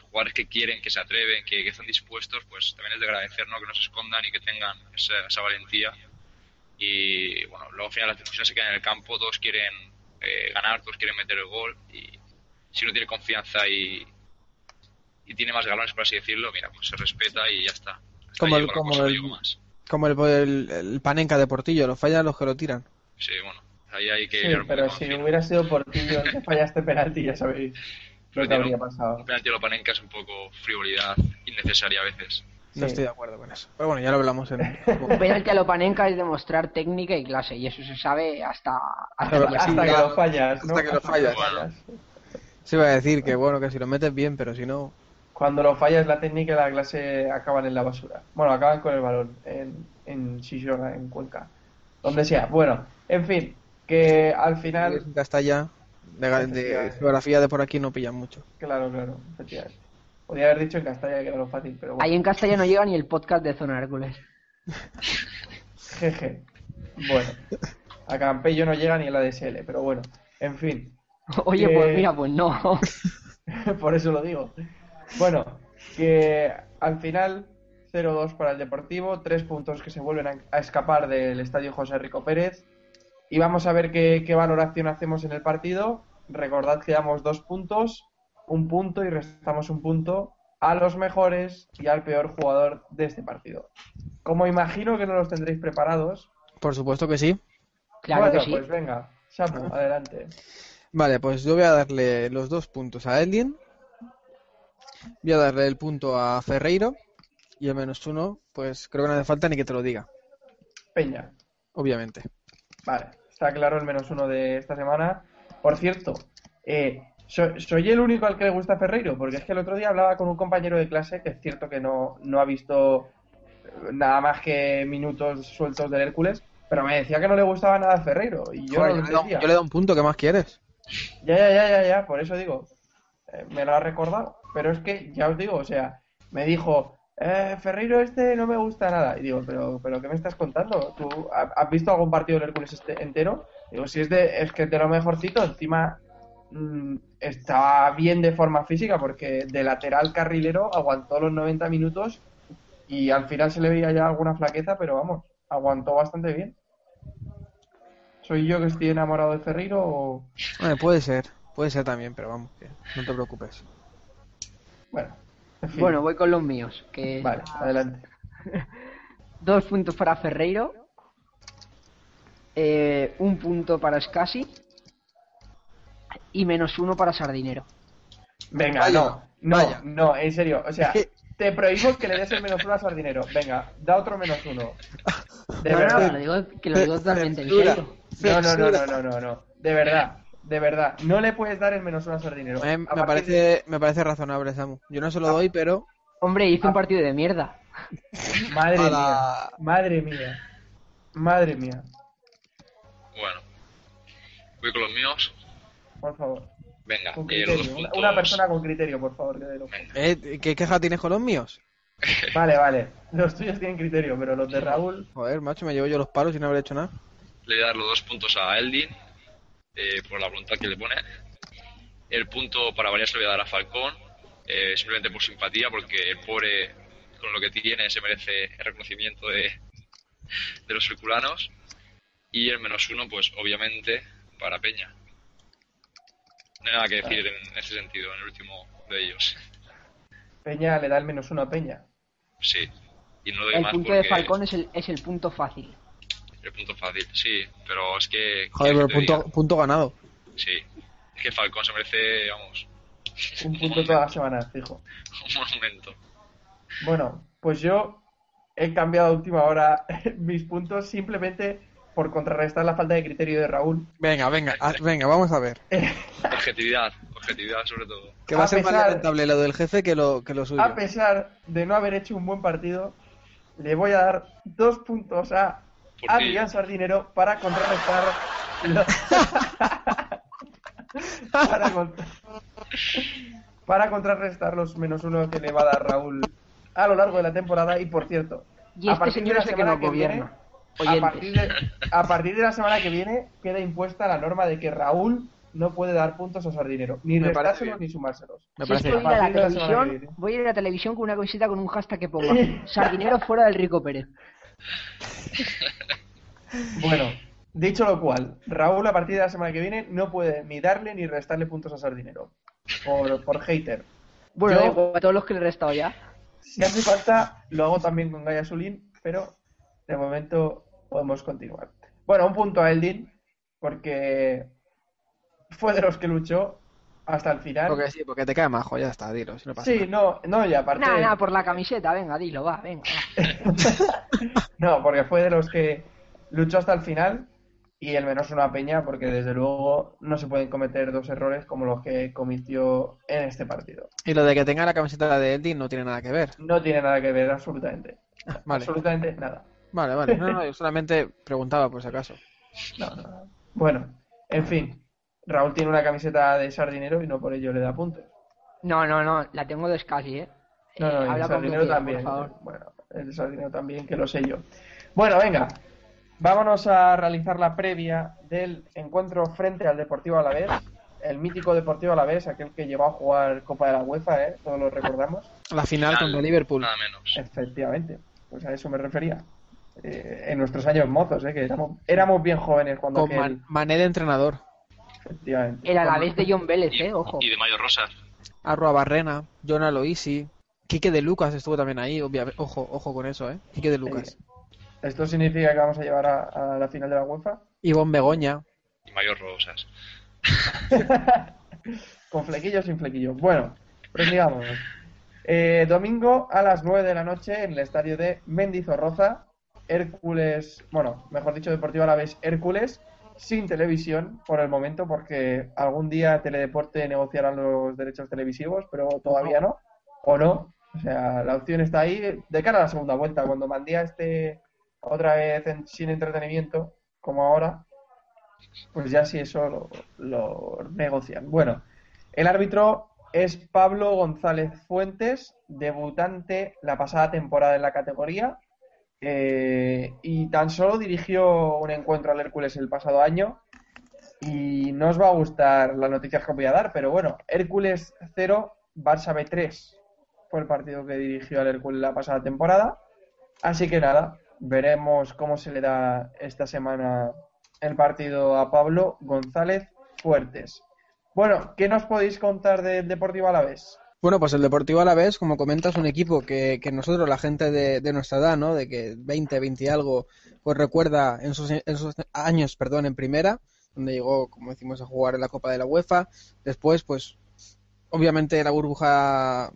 jugadores que quieren, que se atreven, que, que están dispuestos, pues también es de agradecer, ¿no? Que no se escondan y que tengan esa, esa valentía. Y bueno, luego al final las discusiones se quedan en el campo, todos quieren eh, ganar, todos quieren meter el gol y si uno tiene confianza y, y tiene más galones, por así decirlo, mira, pues se respeta y ya está. Hasta Como el- como más. Como el, el, el panenca de Portillo, lo fallan los que lo tiran. Sí, bueno, ahí hay que Sí, pero si fino. hubiera sido por ti el que fallaste penalti, ya sabéis lo que habría un- pasado. Un penalti a lo Panenka es un poco frivolidad innecesaria a veces. No Sí. estoy de acuerdo con eso. Pero bueno, ya lo hablamos en... Un penalti a lo Panenka es demostrar técnica y clase, y eso se sabe hasta, hasta, que lo fallas, ¿no? hasta que lo fallas. Se iba a decir que bueno, que si lo metes bien, pero si no... Cuando lo fallas, la técnica y la clase acaban en la basura. Bueno, acaban con el balón en, en Shishona, en Cuenca. Donde sea. Bueno, en fin, que al final. En Castalla, de, geografía de por aquí no pillan mucho. Claro, claro, efectivamente. Podría haber dicho en Castalla que era lo fácil, pero bueno. Ahí en castellano llega ni el podcast de Zona Hércules. Jeje. Bueno, a Campello no llega ni en la DSL, pero bueno, en fin. Oye, Que- pues mira, pues no. Por eso lo digo. Bueno, que al final 0-2 para el Deportivo, tres puntos que se vuelven a, a escapar del estadio José Rico Pérez. Y vamos a ver qué, qué valoración hacemos en el partido. recordad que damos dos puntos, un punto y restamos un punto a los mejores y al peor jugador de este partido. Como imagino que no los tendréis preparados, Por supuesto que sí. Claro bueno, que sí. pues venga, Samu, adelante. Vale, pues yo voy a darle los dos puntos a Eldin. Voy a darle el punto a Ferreiro. Y el menos uno, pues creo que no hace falta ni que te lo diga, Peña. obviamente. Vale, está claro el menos uno de esta semana. Por cierto, eh, so- soy el único al que le gusta Ferreiro, porque es que el otro día hablaba con un compañero de clase que es cierto que no, no ha visto eh, nada más que minutos sueltos del Hércules, pero me decía que no le gustaba nada Ferreiro y yo Joder, yo, le entendía. yo le doy un punto, ¿qué más quieres? Ya, ya, ya, ya, ya, por eso digo, eh, me lo ha recordado, pero es que ya os digo, o sea, me dijo, eh, Ferreiro este no me gusta nada, y digo, pero, pero ¿qué me estás contando? ¿Tú ha- has visto algún partido del Hércules este entero? Digo, si es de, es que de lo mejorcito, encima mm, está bien de forma física, porque de lateral carrilero aguantó los 90 minutos y al final se le veía ya alguna flaqueza, pero vamos, aguantó bastante bien. ¿Soy yo que estoy enamorado de Ferreiro o...? Puede ser, puede ser también, pero vamos, no te preocupes. Bueno, en fin. Bueno, voy con los míos. Que Vale, adelante. Dos puntos para Ferreiro. eh, un punto para Scassi. Y menos uno para Sardinero. Venga, Vaya, no, no, vaya. no, en serio, o sea, te prohíbo que le des el menos uno a Sardinero. Venga, da otro menos uno. De no, no, verdad. que lo digo, que lo digo totalmente en serio. No, no, no, no, no, no, no. De verdad, de verdad. No le puedes dar el menos uno a Sardinero. Me, de- parece, me parece razonable, Samu. Yo no se lo doy, pero Hombre, hizo un partido de mierda. Madre mía, madre mía, madre mía, Bueno, voy con los míos. por favor. Venga, Con eh, los criterio. Una, puntos. una persona con criterio, por favor, que ¿eh? ¿qué queja tienes con los míos? Vale, vale. Los tuyos tienen criterio, pero los de Raúl. Joder, macho, me llevo yo los palos sin haber hecho nada. Le voy a dar los dos puntos a Eldin eh, por la voluntad que le pone. El punto para variar se lo voy a dar a Falcón, eh, simplemente por simpatía, porque el pobre, con lo que tiene, se merece el reconocimiento de, de los circulanos. Y el menos uno, pues obviamente, para Peña. No hay nada que decir en ese sentido, en el último de ellos. Peña le da el menos uno a Peña. Sí. Y no doy El más punto porque de Falcón es el, es el punto fácil. El punto fácil. Sí, pero es que... Joder, ¿quieres pero punto, diga? punto ganado. Sí. Es que Falcón se merece, vamos, Un punto todas las semanas, fijo. un monumento. Bueno, pues yo he cambiado a última hora mis puntos simplemente por contrarrestar la falta de criterio de Raúl. Venga, venga, haz- venga, vamos a ver. Objetividad, objetividad sobre todo. Que va A a ser más lamentable lo del jefe que lo, que lo suyo. A pesar de no haber hecho un buen partido, le voy a dar dos puntos a ¿Por qué? Adrián Sardinero para contrarrestar lo- para, contra- para contrarrestar los menos uno que le va a dar Raúl a lo largo de la temporada. Y por cierto Y a este partir de la que semana nos viene- a partir, de, a partir de la semana que viene queda impuesta la norma de que Raúl no puede dar puntos a Sardinero, ni Me restárselos ni sumárselos. Me Si es parece que voy a ir a la A que televisión, voy a ir a la televisión con una camiseta con un hashtag que ponga Sardinero fuera del Rico Pérez. Bueno, dicho lo cual, Raúl a partir de la semana que viene no puede ni darle ni restarle puntos a Sardinero. Por, por hater. Bueno, Yo- a todos los que le he restado ya. Si hace falta, lo hago también con Gaia Sulín, pero de momento podemos continuar. Bueno, un punto a Eldin, porque fue de los que luchó hasta el final. Porque sí, porque te cae majo, ya está, dilo, si no pasa Sí, nada. no, no, y aparte. Nada, nada, por la camiseta, venga, dilo, va, venga. No, porque fue de los que luchó hasta el final y el menos una peña, porque desde luego no se pueden cometer dos errores como los que cometió en este partido. Y lo de que tenga la camiseta de Eldin no tiene nada que ver. No tiene nada que ver, absolutamente. Vale, Absolutamente nada. vale, vale. No, no, yo solamente preguntaba por si acaso. No, no, no. Bueno, en fin. Raúl tiene una camiseta de sardinero y no por ello le da puntos. No, no, no, la tengo de Scassi, ¿eh? No, Eh, no, y el habla sardinero también. Por favor. Bueno, el sardinero también, que lo sé yo. Bueno, venga. Vámonos a realizar la previa del encuentro frente al Deportivo Alavés. El mítico Deportivo Alavés, aquel que llevó a jugar Copa de la UEFA, ¿eh? Todos lo recordamos. La final Final, contra Liverpool. Nada menos. Efectivamente. Pues a eso me refería. Eh, en nuestros años mozos, ¿eh? Que éramos, éramos bien jóvenes cuando Con aquel- Mané de entrenador. Efectivamente. El Alavés de John Vélez, Y, eh, ojo. y de Mayo Rosas. Arroa Barrena, Jonah Loisi, Quique de Lucas estuvo también ahí, obviamente. Ojo, ojo con eso, ¿eh? Quique de Lucas. ¿Esto significa que vamos a llevar a, a la final de la UEFA? Ivonne Begoña. Y Mayo Rosas. Con flequillo o sin flequillo. Bueno, prosigamos. Eh, domingo a las 9 de la noche en el estadio de Mendizorroza, Hércules, bueno, mejor dicho, Deportivo Alavés Hércules, sin televisión por el momento, porque algún día Teledeporte negociará los derechos televisivos, pero todavía no, o no. O sea, la opción está ahí de cara a la segunda vuelta, cuando Mandía esté otra vez en- sin entretenimiento, como ahora, pues ya si eso lo, lo negocian. Bueno, el árbitro es Pablo González Fuentes, debutante la pasada temporada en la categoría. Eh, y tan solo dirigió un encuentro al Hércules el pasado año. Y no os va a gustar las noticias que os voy a dar, pero bueno, Hércules 0, Barça B 3 fue el partido que dirigió al Hércules la pasada temporada. Así que nada, veremos cómo se le da esta semana el partido a Pablo González Fuertes. Bueno, ¿qué nos podéis contar del Deportivo Alavés? Bueno, pues el Deportivo Alavés, como comentas, un equipo que, que nosotros, la gente de, de nuestra edad, ¿no? De que 20, 20 y algo, pues recuerda en sus, años, perdón, en primera, donde llegó, como decimos, a jugar en la Copa de la UEFA. Después, pues, obviamente la burbuja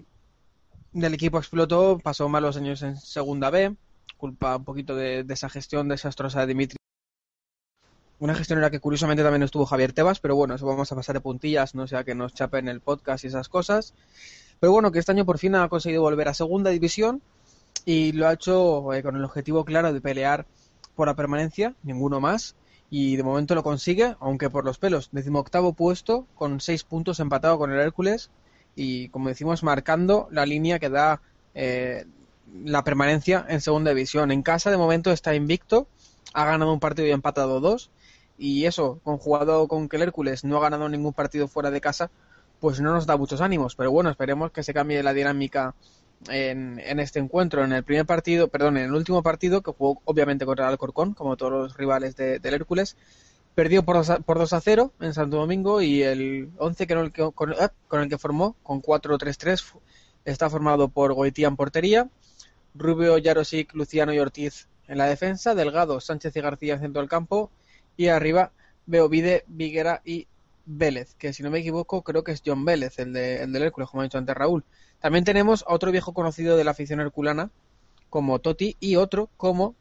del equipo explotó, pasó malos años en segunda B, culpa un poquito de esa gestión desastrosa de Dimitri. Una gestión en la que curiosamente también estuvo Javier Tebas, pero bueno, eso vamos a pasar de puntillas, no sea que nos chapen el podcast y esas cosas. Pero bueno, que este año por fin ha conseguido volver a segunda división y lo ha hecho eh, con el objetivo claro de pelear por la permanencia, ninguno más. Y de momento lo consigue, aunque por los pelos. Decimoctavo puesto, con seis puntos empatado con el Hércules. Y como decimos, marcando la línea que da eh, la permanencia en segunda división. En casa de momento está invicto, ha ganado un partido y ha empatado dos. Y eso, conjugado con que el Hércules no ha ganado ningún partido fuera de casa, pues no nos da muchos ánimos. Pero bueno, esperemos que se cambie la dinámica en, en este encuentro. En el primer partido, perdón, en el último partido, que jugó obviamente contra el Alcorcón, como todos los rivales de- del Hércules, perdió por 2 a, por 2 a 0 en Santo Domingo y el 11 que no- el que- con, ah, con el que formó, con 4-3-3, fu- está formado por Goitía en portería, Rubio, Yarosic, Luciano y Ortiz en la defensa, Delgado, Sánchez y García en centro del campo y arriba Beovide, Viguera y Vélez, que si no me equivoco creo que es John Vélez, el, de, el del Hércules, como ha dicho antes Raúl. También tenemos a otro viejo conocido de la afición herculana, como Totti, y otro como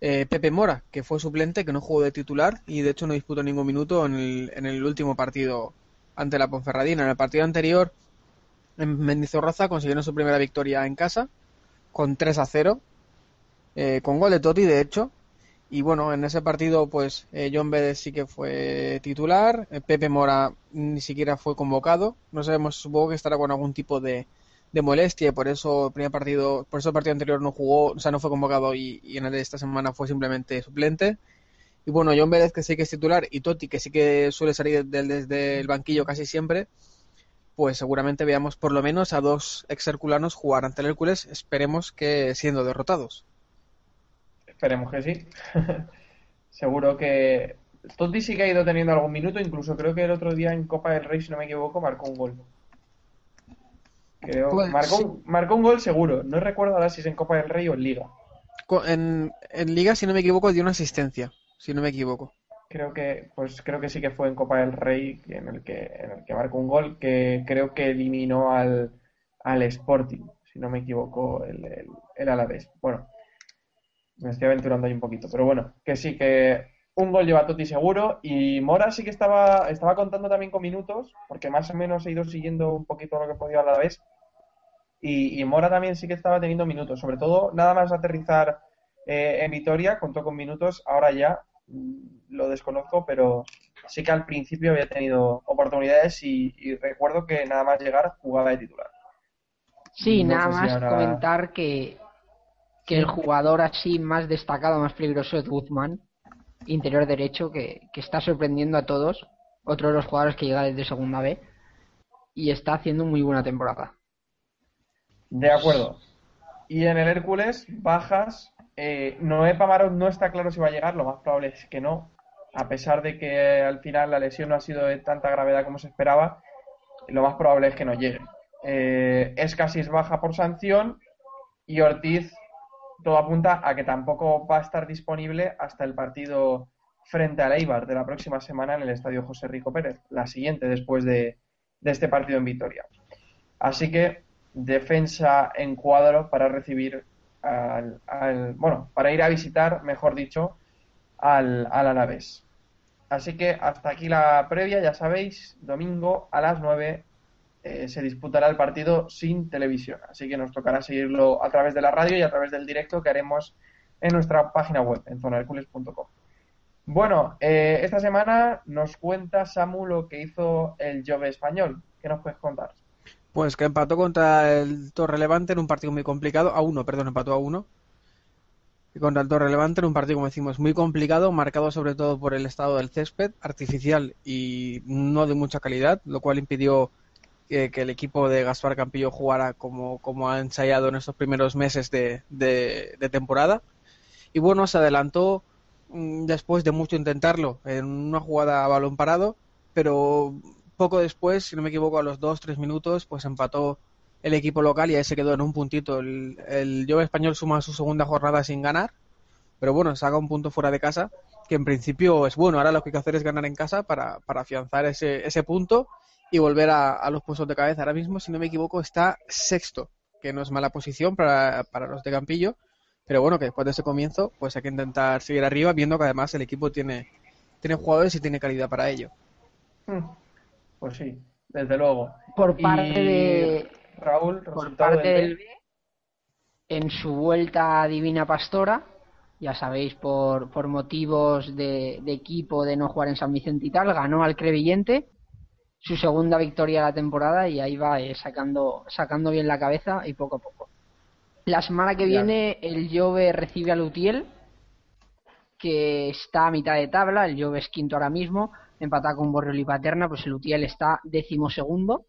eh, Pepe Mora, que fue suplente, que no jugó de titular y de hecho no disputó ningún minuto en el, en el último partido ante la Ponferradina. En el partido anterior, en Mendizorroza consiguieron su primera victoria en casa, con 3 a 0, eh, con gol de Totti, de hecho. Y bueno, en ese partido, pues eh, John Vélez sí que fue titular, eh, Pepe Mora ni siquiera fue convocado. No sabemos, supongo que estará con algún tipo de, de molestia, por eso el primer partido, por eso el partido anterior no jugó, o sea, no fue convocado y, en el de esta semana fue simplemente suplente. Y bueno, John Vélez que sí que es titular y Totti que sí que suele salir desde el banquillo casi siempre, pues seguramente veamos por lo menos a dos exherculanos jugar ante el Hércules, esperemos que siendo derrotados. Esperemos que sí. Seguro que Totti sí que ha ido teniendo algún minuto, incluso creo que el otro día en Copa del Rey, si no me equivoco, marcó un gol. Creo, Pues, marcó, sí. marcó un gol seguro. No recuerdo ahora si es en Copa del Rey o en Liga. En, en Liga, si no me equivoco, dio una asistencia, si no me equivoco. Creo que, pues creo que sí que fue en Copa del Rey en el que, en el que marcó un gol que creo que eliminó al, al Sporting, si no me equivoco, el, el, el Alavés. Bueno, me estoy aventurando ahí un poquito, pero bueno, que sí que un gol lleva Totti seguro y Mora sí que estaba, estaba contando también con minutos, porque más o menos he ido siguiendo un poquito lo que podía a la vez. Y, y Mora también sí que estaba teniendo minutos, sobre todo nada más aterrizar eh, en Vitoria, contó con minutos, ahora ya mm, lo desconozco, pero sí que al principio había tenido oportunidades y, y recuerdo que nada más llegar jugaba de titular. Sí, No nada más ahora- comentar que, que el jugador así más destacado, más peligroso es Guzmán, interior derecho, que, que está sorprendiendo a todos. Otro de los jugadores que llega desde segunda B y está haciendo muy buena temporada. De acuerdo. Y en el Hércules, bajas. Eh, Noé Pamarón no está claro si va a llegar, lo más probable es que no. a pesar de que al final la lesión no ha sido de tanta gravedad como se esperaba, lo más probable es que no llegue. Eh, es casi es baja por sanción y Ortiz todo apunta a que tampoco va a estar disponible hasta el partido frente al Eibar de la próxima semana en el Estadio José Rico Pérez, la siguiente después de, este partido en Vitoria. Así que defensa en cuadro para recibir al, al- bueno, para ir a visitar, mejor dicho, al, al Alavés. Así que hasta aquí la previa, ya sabéis, domingo a las 9 eh, se disputará el partido sin televisión. Así que nos tocará seguirlo a través de la radio y a través del directo que haremos en nuestra página web, en zonahercules.com. Bueno, eh, esta semana nos cuenta Samu lo que hizo el Jove español. ¿Qué nos puedes contar? Pues que empató contra el Torrelevante en un partido muy complicado, a uno, perdón, empató a uno. Y contra el Torrelevante en un partido, como decimos, muy complicado, marcado sobre todo por el estado del césped, artificial y no de mucha calidad, lo cual impidió que, el equipo de Gaspar Campillo jugara como, como ha ensayado en estos primeros meses de, de- temporada. Y bueno, se adelantó mm, después de mucho intentarlo en una jugada a balón parado, pero poco después, si no me equivoco, a los 2-3 minutos, pues empató el equipo local y ahí se quedó en un puntito. El, el español suma su segunda jornada sin ganar, pero bueno, saca un punto fuera de casa, que en principio es bueno. Ahora lo que hay que hacer es ganar en casa para, para afianzar ese, ese punto y volver a, a los puestos de cabeza. Ahora mismo, si no me equivoco, está sexto, que no es mala posición para, para los de Campillo, pero bueno, que después de ese comienzo, pues hay que intentar seguir arriba, viendo que además el equipo tiene, tiene jugadores y tiene calidad para ello. Hmm, Pues sí, desde luego. Por Y, parte de, Raúl, por parte del del B, en su vuelta a Divina Pastora, ya sabéis, por, por motivos de, de equipo, de no jugar en San Vicente y tal, ganó al Crevillente, su segunda victoria de la temporada y ahí va eh, sacando, sacando bien la cabeza y poco a poco. La semana que viene el Jove recibe a Lutiel, que está a mitad de tabla, el Jove es quinto ahora mismo, empatado con Borriol y Paterna, pues el Lutiel está decimosegundo.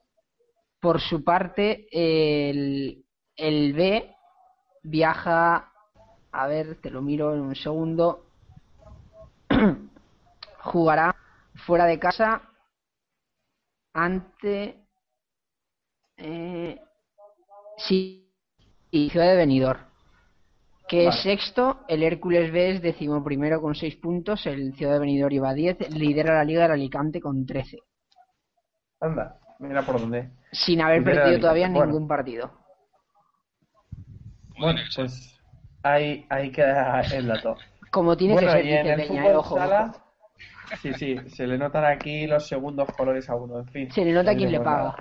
Por su parte, el, el B viaja, a ver, te lo miro en un segundo, jugará fuera de casa ante... Eh, sí, y Ciudad de Benidorm, que Vale. es sexto, el Hércules B es decimoprimero con seis puntos, el Ciudad de Benidorm iba a 10, lidera la Liga del Alicante con 13, Anda, mira por dónde. sin haber Lidera perdido todavía bueno. ningún partido. Bueno, pues ahí, ahí queda el dato. Como tiene bueno, que ser, dice el Peña, eh, ojo, sala, ojo. Sí, sí, se le notan aquí los segundos colores a uno, en fin. Se le nota no quién le paga.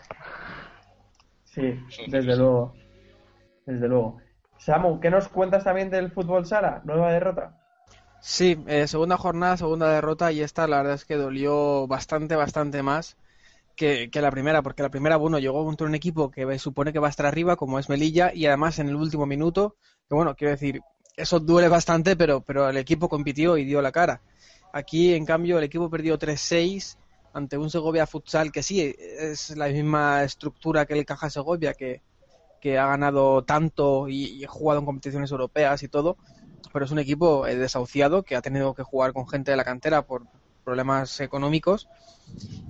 Sí, desde luego, desde luego. Samu, ¿qué nos cuentas también del fútbol sala? Nueva derrota. Sí, eh, segunda jornada, segunda derrota y esta la verdad es que dolió bastante, bastante más que, que la primera, porque la primera, bueno, llegó contra un equipo que supone que va a estar arriba, como es Melilla, y además en el último minuto, que bueno, quiero decir, eso duele bastante, pero, pero el equipo compitió y dio la cara. Aquí, en cambio, el equipo perdió 3-6 ante un Segovia Futsal que sí, es la misma estructura que el Caja Segovia, que, que ha ganado tanto y, ha jugado en competiciones europeas y todo, pero es un equipo eh, desahuciado que ha tenido que jugar con gente de la cantera por problemas económicos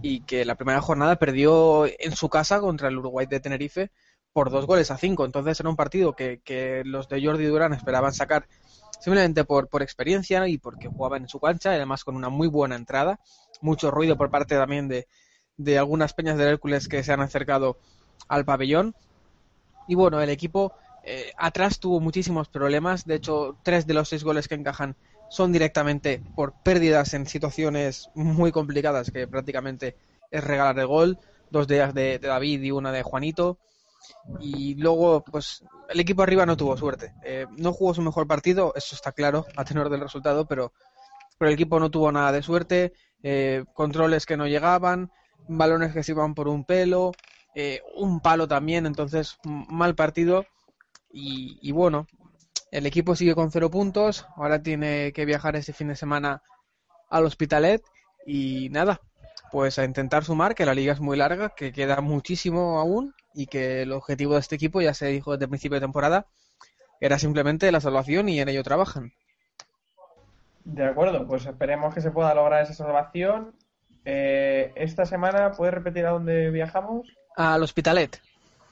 y que la primera jornada perdió en su casa contra el Uruguay de Tenerife por dos goles a cinco. Entonces era un partido que, que los de Jordi Durán esperaban sacar simplemente por, por experiencia y porque jugaban en su cancha, además con una muy buena entrada, mucho ruido por parte también de, de algunas peñas del Hércules que se han acercado al pabellón. Y bueno, el equipo eh, atrás tuvo muchísimos problemas, de hecho tres de los seis goles que encajan son directamente por pérdidas en situaciones muy complicadas que prácticamente es regalar el gol, dos de ellas de David y una de Juanito. Y luego, pues, el equipo arriba no tuvo suerte. Eh, no jugó su mejor partido, eso está claro, a tenor del resultado, pero, pero el equipo no tuvo nada de suerte. eh, controles que no llegaban, balones que se iban por un pelo, eh, un palo también, entonces, mal partido. Y, y bueno, el equipo sigue con cero puntos, ahora tiene que viajar este fin de semana al Hospitalet y nada, pues a intentar sumar, que la liga es muy larga, que queda muchísimo aún y que el objetivo de este equipo ya se dijo desde el principio de temporada, era simplemente la salvación y en ello trabajan. De acuerdo, pues esperemos que se pueda lograr esa salvación. Eh, esta semana, ¿puedes repetir a dónde viajamos? Al Hospitalet.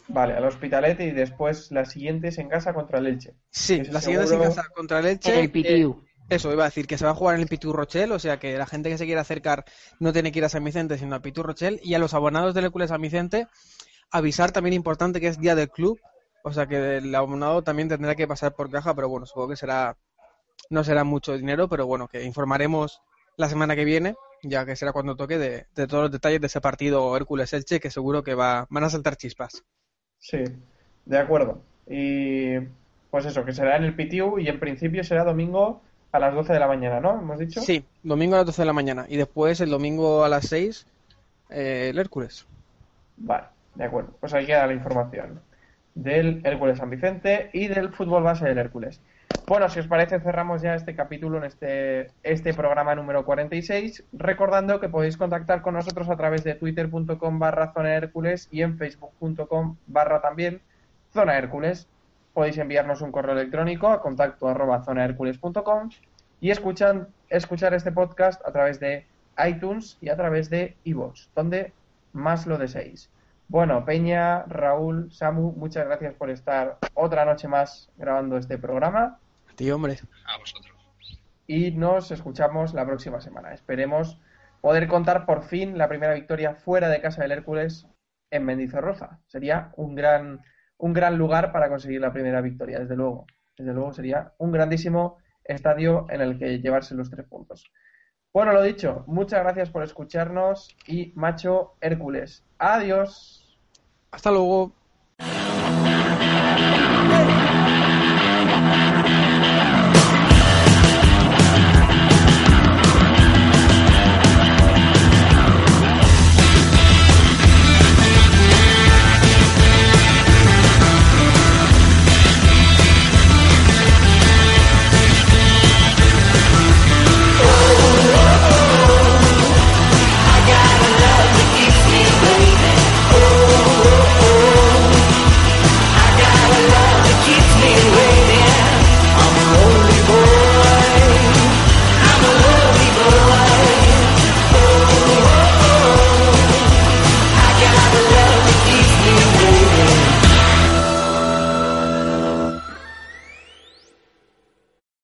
Vale, al Hospitalet y después las siguientes en casa contra el Elche. Sí, la siguiente seguro. en casa contra el Elche. El eh, PTU. eso, iba a decir que se va a jugar en el Pitu Rochelle, o sea que la gente que se quiera acercar no tiene que ir a San Vicente, sino a Pitu Rochelle. Y a los abonados del Hércules San Vicente, avisar también importante que es día del club, o sea que el abonado también tendrá que pasar por caja, pero bueno, supongo que será no será mucho dinero, pero bueno, que informaremos la semana que viene, ya que será cuando toque, de, de todos los detalles de ese partido Hércules-Elche, que seguro que va, van a saltar chispas. Sí, de acuerdo. Y pues eso, que será en el PTU y en principio será domingo a las 12 de la mañana, ¿no? ¿Hemos dicho? Sí, domingo a las 12 de la mañana y después el domingo a las 6 eh, el Hércules. Vale, de acuerdo. Pues ahí queda la información del Hércules San Vicente y del fútbol base del Hércules. Bueno, si os parece, cerramos ya este capítulo en este, este programa número 46, recordando que podéis contactar con nosotros a través de twitter.com barra zona Hércules y en facebook.com barra también zona Hércules. Podéis enviarnos un correo electrónico a contacto arroba zonahercules.com y escuchan, escuchar este podcast a través de iTunes y a través de iVoox, donde más lo deseéis. Bueno, Peña, Raúl, Samu, muchas gracias por estar otra noche más grabando este programa Tío, hombre. A vosotros. y nos escuchamos la próxima semana. Esperemos poder contar por fin la primera victoria fuera de casa del Hércules en Mendizorroza. Sería un gran, un gran lugar para conseguir la primera victoria, desde luego. Desde luego sería un grandísimo estadio en el que llevarse los tres puntos. Bueno, lo dicho, muchas gracias por escucharnos y macho Hércules. Adiós. Hasta luego.